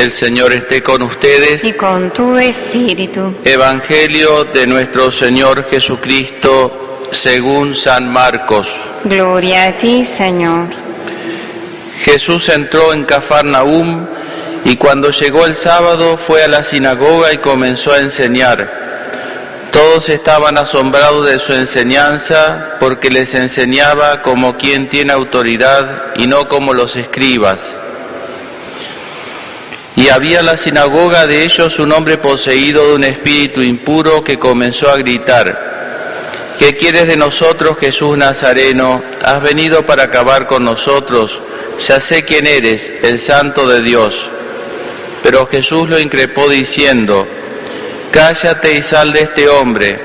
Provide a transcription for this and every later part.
El Señor esté con ustedes. y con tu espíritu. Evangelio de nuestro Señor Jesucristo según San Marcos. Gloria a ti, Señor. Jesús entró en Cafarnaúm y cuando llegó el sábado fue a la sinagoga y comenzó a enseñar. Todos estaban asombrados de su enseñanza porque les enseñaba como quien tiene autoridad y no como los escribas. Y había en la sinagoga de ellos un hombre poseído de un espíritu impuro que comenzó a gritar, ¿qué quieres de nosotros, Jesús Nazareno? ¿Has venido para acabar con nosotros? Ya sé quién eres, el santo de Dios. Pero Jesús lo increpó diciendo, Cállate y sal de este hombre.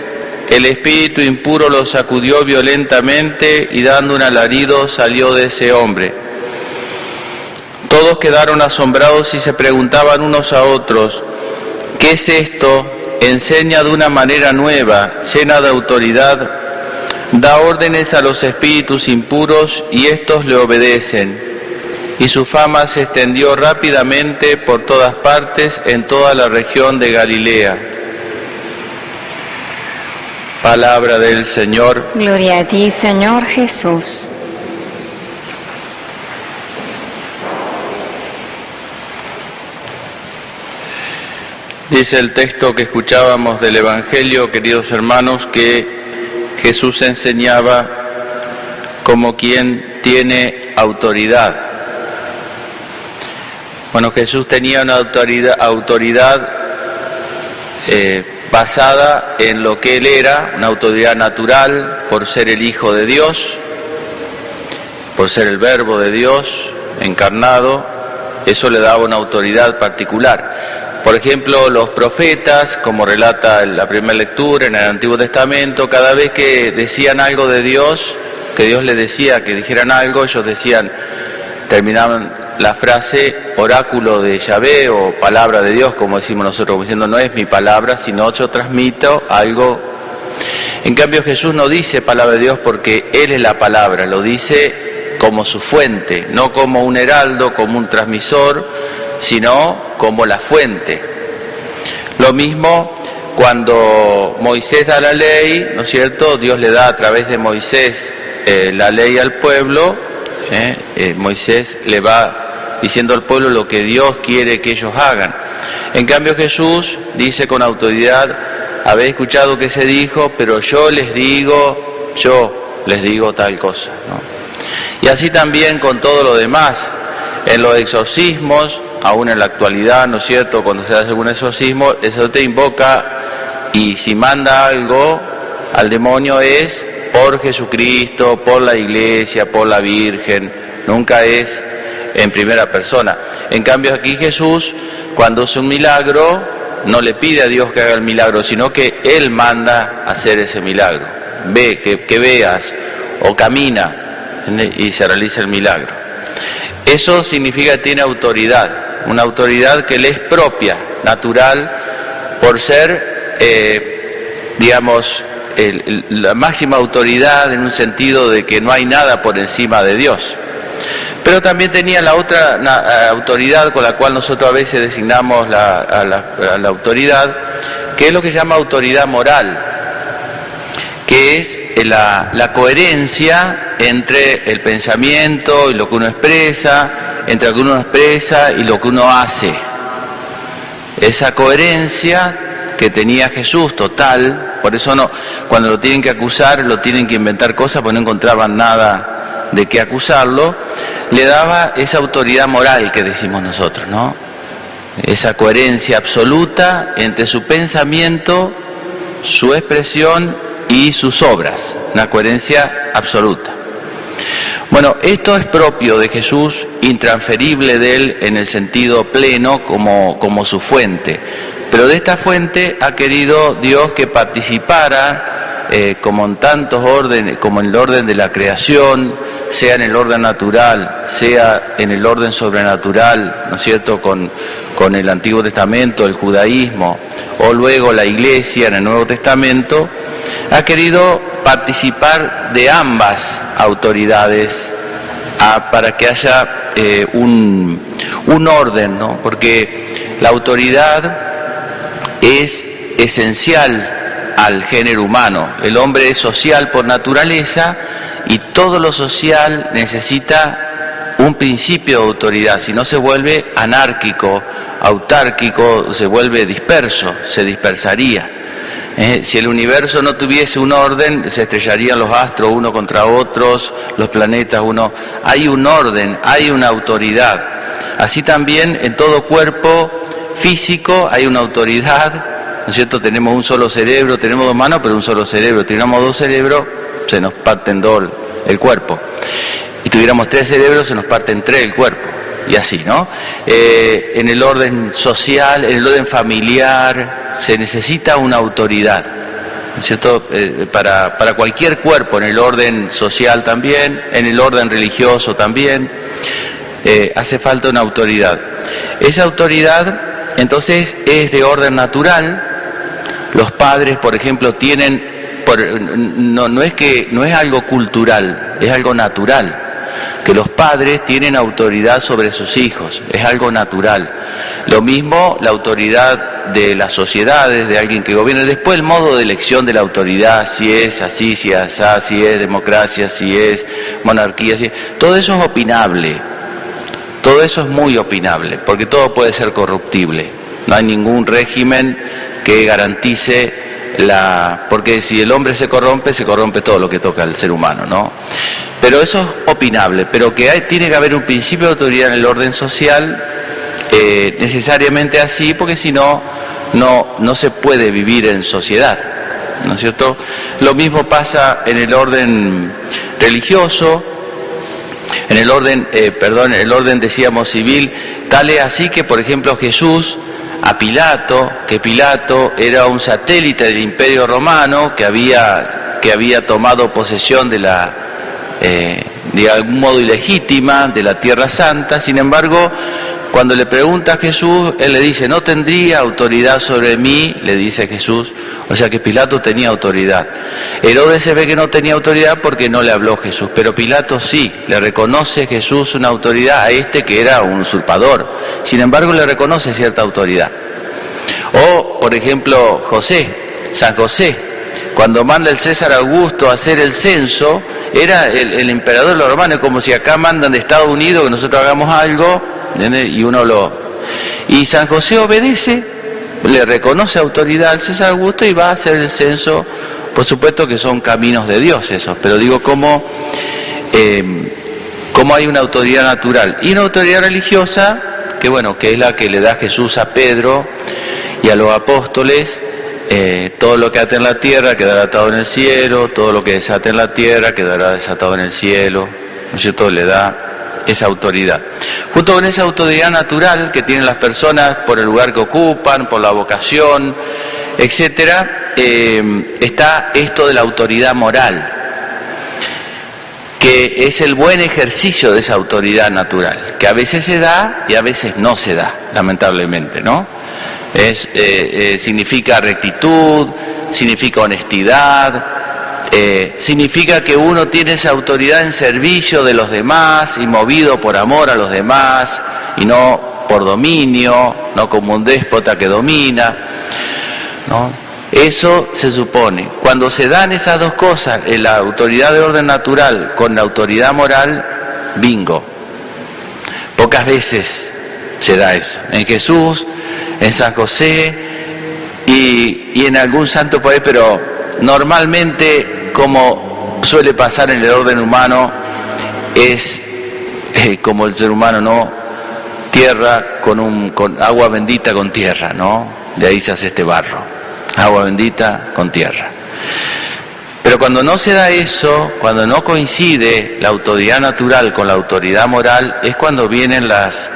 El espíritu impuro lo sacudió violentamente y dando un alarido salió de ese hombre. Quedaron asombrados y se preguntaban unos a otros, ¿qué es esto? Enseña de una manera nueva, llena de autoridad, da órdenes a los espíritus impuros y estos le obedecen. Y su fama se extendió rápidamente por todas partes en toda la región de Galilea. Palabra del Señor. Gloria a ti, Señor Jesús. Dice el texto que escuchábamos del Evangelio, queridos hermanos, que Jesús enseñaba como quien tiene autoridad. Bueno, Jesús tenía una autoridad, eh, basada en lo que él era, una autoridad natural por ser el Hijo de Dios, por ser el Verbo de Dios encarnado, eso le daba una autoridad particular. Por ejemplo, los profetas, como relata la primera lectura en el Antiguo Testamento, cada vez que decían algo de Dios, que Dios les decía que dijeran algo, ellos decían, terminaban la frase oráculo de Yahvé o palabra de Dios, como decimos nosotros, como diciendo no es mi palabra, sino yo transmito algo. En cambio Jesús no dice palabra de Dios porque Él es la palabra, lo dice como su fuente, no como un heraldo, como un transmisor, sino como la fuente. Lo mismo cuando Moisés da la ley, ¿no es cierto? Dios le da a través de Moisés eh, la ley al pueblo, ¿eh? Eh, Moisés le va diciendo al pueblo lo que Dios quiere que ellos hagan. En cambio Jesús dice con autoridad, habéis escuchado que se dijo, pero yo les digo, yo les digo tal cosa. Y así también con todo lo demás, en los exorcismos, aún en la actualidad, ¿no es cierto? Cuando se hace algún exorcismo, el sacerdote invoca y si manda algo al demonio es por Jesucristo, por la iglesia, por la Virgen, nunca es en primera persona. En cambio aquí Jesús, cuando hace un milagro, no le pide a Dios que haga el milagro, sino que Él manda hacer ese milagro. Ve, que, que veas, o camina y se realiza el milagro. Eso significa que tiene autoridad una autoridad que le es propia, natural, por ser, eh, digamos, la máxima autoridad en un sentido de que no hay nada por encima de Dios. Pero también tenía la otra na, autoridad con la cual nosotros a veces designamos la, a, la, a la autoridad, que es lo que se llama autoridad moral, que es la, la, coherencia entre el pensamiento y lo que uno expresa, entre lo que uno expresa y lo que uno hace. Esa coherencia que tenía Jesús total, por eso no, cuando lo tienen que acusar, lo tienen que inventar cosas porque no encontraban nada de qué acusarlo, le daba esa autoridad moral que decimos nosotros, ¿no? Esa coherencia absoluta entre su pensamiento, su expresión y sus obras, una coherencia absoluta. Bueno, esto es propio de Jesús, intransferible de él en el sentido pleno como, como su fuente. Pero de esta fuente ha querido Dios que participara, eh, como en tantos órdenes, como en el orden de la creación, sea en el orden natural, sea en el orden sobrenatural, ¿no es cierto?, con, con el Antiguo Testamento, el judaísmo, o luego la Iglesia en el Nuevo Testamento, ha querido participar de ambas autoridades a, para que haya eh, un, un, orden, ¿no? Porque la autoridad es esencial al género humano. El hombre es social por naturaleza y todo lo social necesita un principio de autoridad, si no se vuelve anárquico, autárquico, se vuelve disperso, se dispersaría. Eh, si el universo no tuviese un orden, se estrellarían los astros uno contra otros, los planetas uno. Hay un orden, hay una autoridad. Así también en todo cuerpo físico hay una autoridad, ¿no es cierto? Tenemos un solo cerebro, tenemos dos manos, pero un solo cerebro. Tenemos dos cerebros, se nos parten dos el cuerpo. Y tuviéramos tres cerebros, se nos parten tres el cuerpo. Y así, ¿no? Eh, en el orden social, en el orden familiar, se necesita una autoridad. ¿no es cierto? Eh, para, para cualquier cuerpo, en el orden social también, en el orden religioso también, eh, hace falta una autoridad. Esa autoridad entonces es de orden natural. Los padres, por ejemplo, tienen, no, no, es que, no es algo cultural, es algo natural, que los padres tienen autoridad sobre sus hijos, es algo natural. Lo mismo la autoridad de las sociedades, de alguien que gobierna. Después el modo de elección de la autoridad, si es así, si es así, si es democracia, si es monarquía, si todo eso es opinable. Todo eso es muy opinable, porque todo puede ser corruptible. No hay ningún régimen que garantice la... porque si el hombre se corrompe, se corrompe todo lo que toca al ser humano, ¿no? Pero eso es opinable, pero que tiene que haber un principio de autoridad en el orden social, eh, necesariamente así, porque si no, no, no se puede vivir en sociedad, ¿no es cierto? Lo mismo pasa en el orden religioso, en el orden, eh, perdón, en el orden decíamos civil, tal es así que, por ejemplo, Jesús a Pilato, que Pilato era un satélite del Imperio Romano que había, que había tomado posesión de la, eh, de algún modo ilegítima de la Tierra Santa, sin embargo, cuando le pregunta a Jesús, él le dice, no tendría autoridad sobre mí, le dice Jesús, o sea que Pilato tenía autoridad. Herodes se ve que no tenía autoridad porque no le habló Jesús, pero Pilato sí, le reconoce Jesús una autoridad a este que era un usurpador, sin embargo le reconoce cierta autoridad. O, por ejemplo, José, San José, cuando manda el César Augusto a hacer el censo, era el, emperador los romanos, como si acá mandan de Estados Unidos que nosotros hagamos algo, y uno lo... Y San José obedece, le reconoce autoridad al César Augusto y va a hacer el censo. Por supuesto que son caminos de Dios esos, pero digo cómo, eh, cómo hay una autoridad natural y una autoridad religiosa, que bueno, que es la que le da Jesús a Pedro y a los apóstoles, eh, todo lo que ate en la tierra quedará atado en el cielo, todo lo que desate en la tierra quedará desatado en el cielo, ¿no es cierto? Le da esa autoridad. Junto con esa autoridad natural que tienen las personas por el lugar que ocupan, por la vocación, etcétera, eh, está esto de la autoridad moral, que es el buen ejercicio de esa autoridad natural, que a veces se da y a veces no se da, lamentablemente, ¿no? Es, eh, eh, significa rectitud, significa honestidad, eh, significa que uno tiene esa autoridad en servicio de los demás y movido por amor a los demás y no por dominio, no como un déspota que domina. Eso se supone. Cuando se dan esas dos cosas, la autoridad de orden natural con la autoridad moral, bingo. Pocas veces se da eso. En Jesús, en San José y, y en algún santo por ahí, pero normalmente como suele pasar en el orden humano, es eh, como el ser humano, ¿no? Tierra con, un, con agua bendita con tierra, ¿no? De ahí se hace este barro, agua bendita con tierra. Pero cuando no se da eso, cuando no coincide la autoridad natural con la autoridad moral, es cuando vienen las,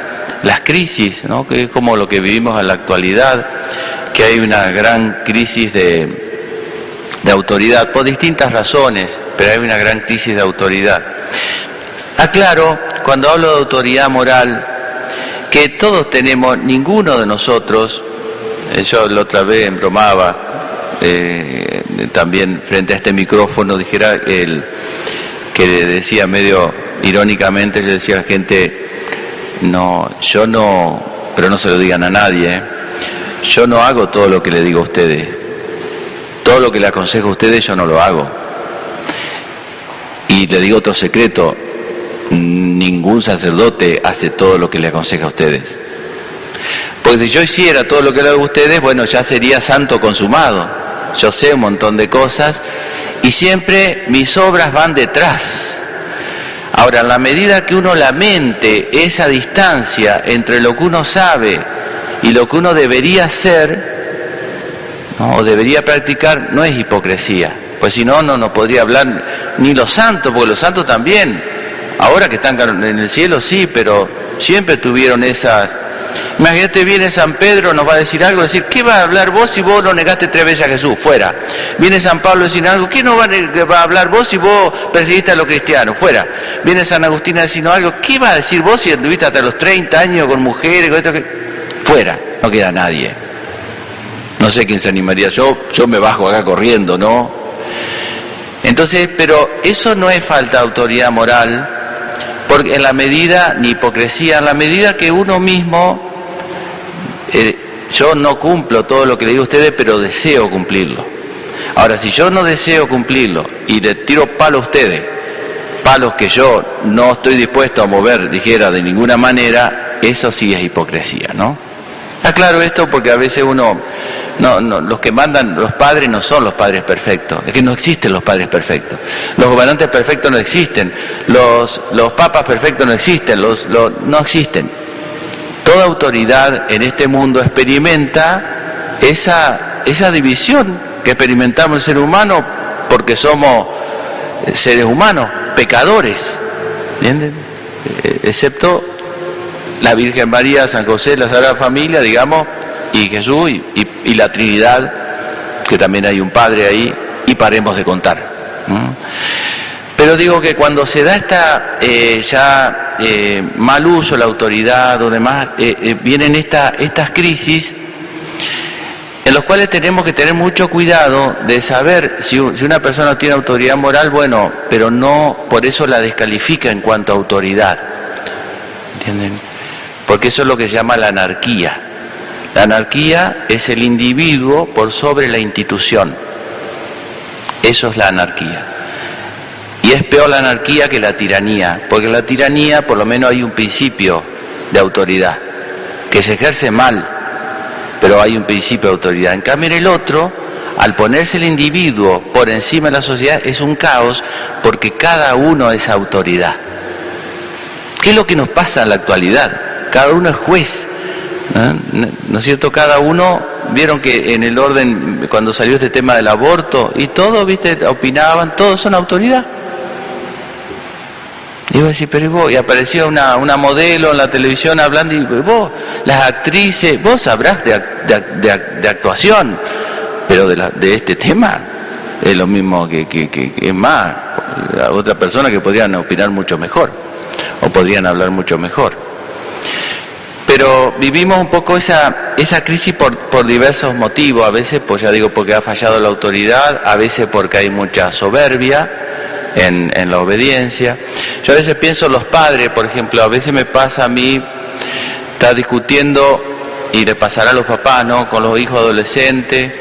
las crisis, ¿no? que es como lo que vivimos en la actualidad, que hay una gran crisis de, de autoridad, por distintas razones, pero hay una gran crisis de autoridad. Aclaro, cuando hablo de autoridad moral, que todos tenemos, ninguno de nosotros, eh, yo la otra vez bromaba, eh, también frente a este micrófono, dijera el que decía medio irónicamente, le decía a la gente, no, yo no, pero no se lo digan a nadie, ¿eh? yo no hago todo lo que le digo a ustedes. Todo lo que le aconsejo a ustedes yo no lo hago. Y le digo otro secreto, ningún sacerdote hace todo lo que le aconseja a ustedes. Porque si yo hiciera todo lo que le hago a ustedes, bueno, ya sería santo consumado. Yo sé un montón de cosas y siempre mis obras van detrás. Ahora, en la medida que uno lamente esa distancia entre lo que uno sabe y lo que uno debería hacer o debería practicar, no es hipocresía. Pues si no, no nos podría hablar ni los santos, porque los santos también, ahora que están en el cielo, sí, pero siempre tuvieron esas Imagínate, viene San Pedro, nos va a decir algo, decir, ¿qué va a hablar vos si vos no negaste tres veces a Jesús? Fuera. Viene San Pablo a decir algo, ¿qué no va a, hablar vos si vos perseguiste a los cristianos? Fuera. Viene San Agustín a decir algo, ¿qué va a decir vos si anduviste hasta los 30 años con mujeres? Con esto. Fuera, no queda nadie. No sé quién se animaría, yo, yo me bajo acá corriendo, ¿no? Entonces, pero eso no es falta de autoridad moral, porque en la medida, ni hipocresía, en la medida que uno mismo eh, yo no cumplo todo lo que le digo a ustedes, pero deseo cumplirlo. Ahora, si yo no deseo cumplirlo y le tiro palo a ustedes, palos que yo no estoy dispuesto a mover, dijera, de ninguna manera, eso sí es hipocresía, ¿no? Aclaro esto porque a veces uno, no, no, los que mandan, los padres no son los padres perfectos, es que no existen los padres perfectos, los gobernantes perfectos no existen, los, los papas perfectos no existen, los, los, no existen. Toda autoridad en este mundo experimenta esa, esa división que experimentamos el ser humano porque somos eh, seres humanos, pecadores, ¿entienden? Eh, excepto la Virgen María, San José, la Sagrada Familia, digamos, y Jesús y, la Trinidad, que también hay un Padre ahí, y paremos de contar. Pero digo que cuando se da esta eh, ya eh, mal uso la autoridad o demás, eh, vienen esta, estas crisis en los cuales tenemos que tener mucho cuidado de saber si, si, una persona tiene autoridad moral, bueno, pero no por eso la descalifica en cuanto a autoridad. ¿Entienden? Porque eso es lo que se llama la anarquía. La anarquía es el individuo por sobre la institución. Eso es la anarquía. Y es peor la anarquía que la tiranía, porque en la tiranía por lo menos hay un principio de autoridad, que se ejerce mal, pero hay un principio de autoridad. En cambio en el otro, al ponerse el individuo por encima de la sociedad, es un caos porque cada uno es autoridad. ¿Qué es lo que nos pasa en la actualidad? Cada uno es juez. ¿No, es cierto? Cada uno, vieron que en el orden, cuando salió este tema del aborto, y todos, viste, opinaban, todos son autoridad. Y iba a decir, pero ¿y vos? Y aparecía una, una modelo en la televisión hablando, y vos, las actrices, vos sabrás de, de, actuación, pero de, la, de este tema es lo mismo que, que, que, es más, otra persona que podrían opinar mucho mejor, o podrían hablar mucho mejor. Pero vivimos un poco esa, esa crisis por, por diversos motivos, a veces, pues ya digo, porque ha fallado la autoridad, a veces porque hay mucha soberbia, en, la obediencia. Yo a veces pienso los padres, por ejemplo, a veces me pasa a mí, está discutiendo y le pasará a los papás, ¿no? Con los hijos adolescentes,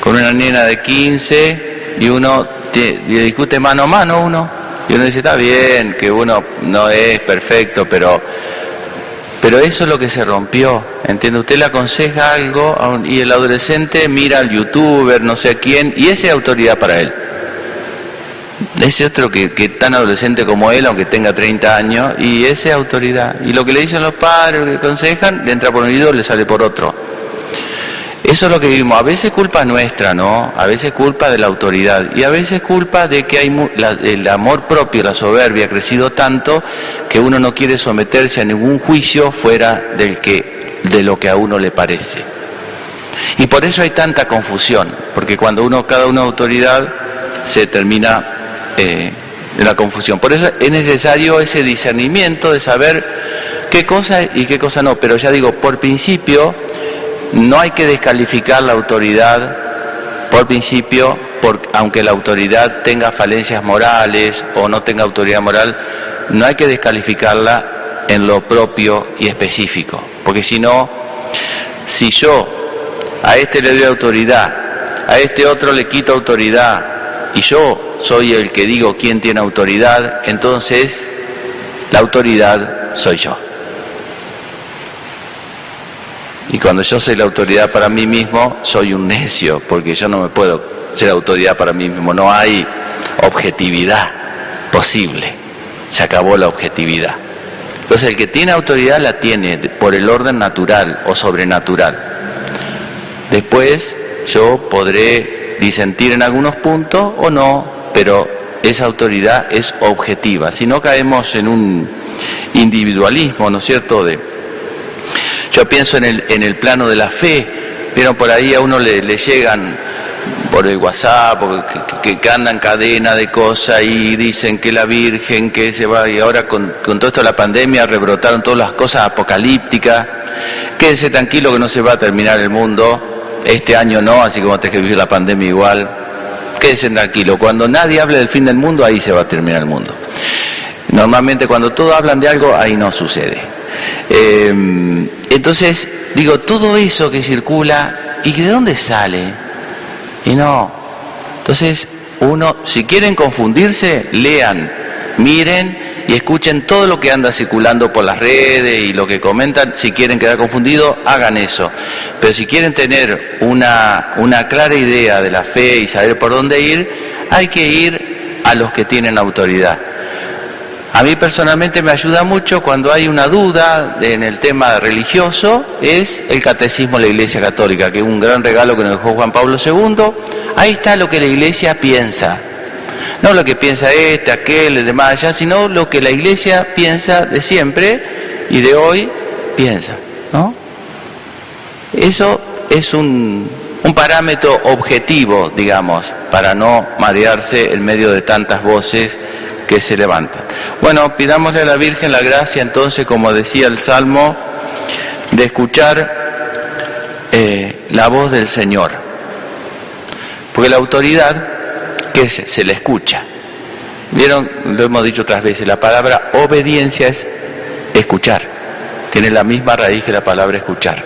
con una nena de 15 y uno le discute mano a mano uno. Y uno dice, está bien, que uno no es perfecto, pero, pero eso es lo que se rompió. ¿Entiende? Usted le aconseja algo y el adolescente mira al youtuber, no sé a quién, y esa es autoridad para él ese otro que, que tan adolescente como él, aunque tenga 30 años, y esa es autoridad. Y lo que le dicen los padres, lo que aconsejan, le entra por un oído, le sale por otro. Eso es lo que vivimos. A veces culpa nuestra, ¿no? A veces culpa de la autoridad. Y a veces culpa de que el amor propio, la soberbia ha crecido tanto que uno no quiere someterse a ningún juicio fuera del que, de lo que a uno le parece. Y por eso hay tanta confusión, porque cuando uno, cada una autoridad, se termina eh, la confusión. Por eso es necesario ese discernimiento de saber qué cosa y qué cosa no. Pero ya digo, por principio, no hay que descalificar la autoridad, por principio, aunque la autoridad tenga falencias morales o no tenga autoridad moral, no hay que descalificarla en lo propio y específico. porque si no, si yo a este le doy autoridad, a este otro le quito autoridad, y yo soy el que digo quién tiene autoridad, entonces la autoridad soy yo. Y cuando yo soy la autoridad para mí mismo, soy un necio, porque yo no me puedo ser autoridad para mí mismo. No hay objetividad posible. Se acabó la objetividad. Entonces el que tiene autoridad la tiene por el orden natural o sobrenatural. Después yo podré disentir en algunos puntos o no, pero esa autoridad es objetiva. Si no caemos en un individualismo, ¿no es cierto?, de yo pienso en el, en el plano de la fe, vieron por ahí a uno le, llegan por el WhatsApp, que, que, andan cadena de cosas y dicen que la Virgen, que se va, y ahora con, con todo esto de la pandemia rebrotaron todas las cosas apocalípticas. Quédense tranquilo que no se va a terminar el mundo, este año no, así como te que vivir la pandemia igual. Quédense tranquilo, cuando nadie hable del fin del mundo, ahí se va a terminar el mundo. Normalmente cuando todos hablan de algo, ahí no sucede. Eh, entonces, digo, todo eso que circula, ¿y de dónde sale? Y no. Entonces, uno, si quieren confundirse, lean, miren y escuchen todo lo que anda circulando por las redes y lo que comentan. Si quieren quedar confundidos, hagan eso. Pero si quieren tener una, una clara idea de la fe y saber por dónde ir, hay que ir a los que tienen autoridad. A mí personalmente me ayuda mucho cuando hay una duda en el tema religioso, es el catecismo de la Iglesia Católica, que es un gran regalo que nos dejó Juan Pablo II. Ahí está lo que la Iglesia piensa. No lo que piensa este, aquel, el demás allá, sino lo que la Iglesia piensa de siempre y de hoy piensa. ¿no? Eso es un, un parámetro objetivo, digamos, para no marearse en medio de tantas voces que se levantan. Bueno, pidámosle a la Virgen la gracia entonces, como decía el Salmo, de escuchar eh, la voz del Señor. Porque la autoridad, ¿qué es? Se le escucha. Vieron, lo hemos dicho otras veces, la palabra obediencia es escuchar. Tiene la misma raíz que la palabra escuchar.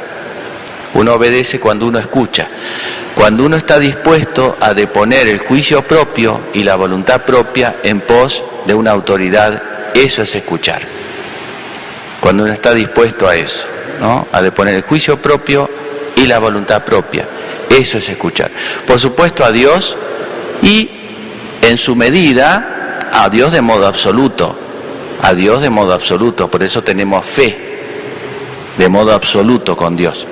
Uno obedece cuando uno escucha. Cuando uno está dispuesto a deponer el juicio propio y la voluntad propia en pos de una autoridad, eso es escuchar. Cuando uno está dispuesto a eso, ¿no? a deponer el juicio propio y la voluntad propia, eso es escuchar. Por supuesto a Dios y en su medida a Dios de modo absoluto, a Dios de modo absoluto, por eso tenemos fe de modo absoluto con Dios.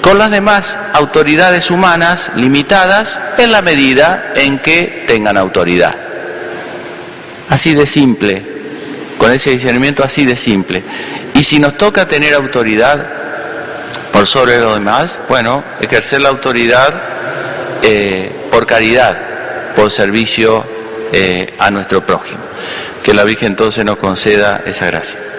Con las demás autoridades humanas limitadas en la medida en que tengan autoridad. Así de simple, con ese discernimiento así de simple. Y si nos toca tener autoridad por sobre los demás, bueno, ejercer la autoridad eh, por caridad, por servicio eh, a nuestro prójimo. Que la Virgen entonces nos conceda esa gracia.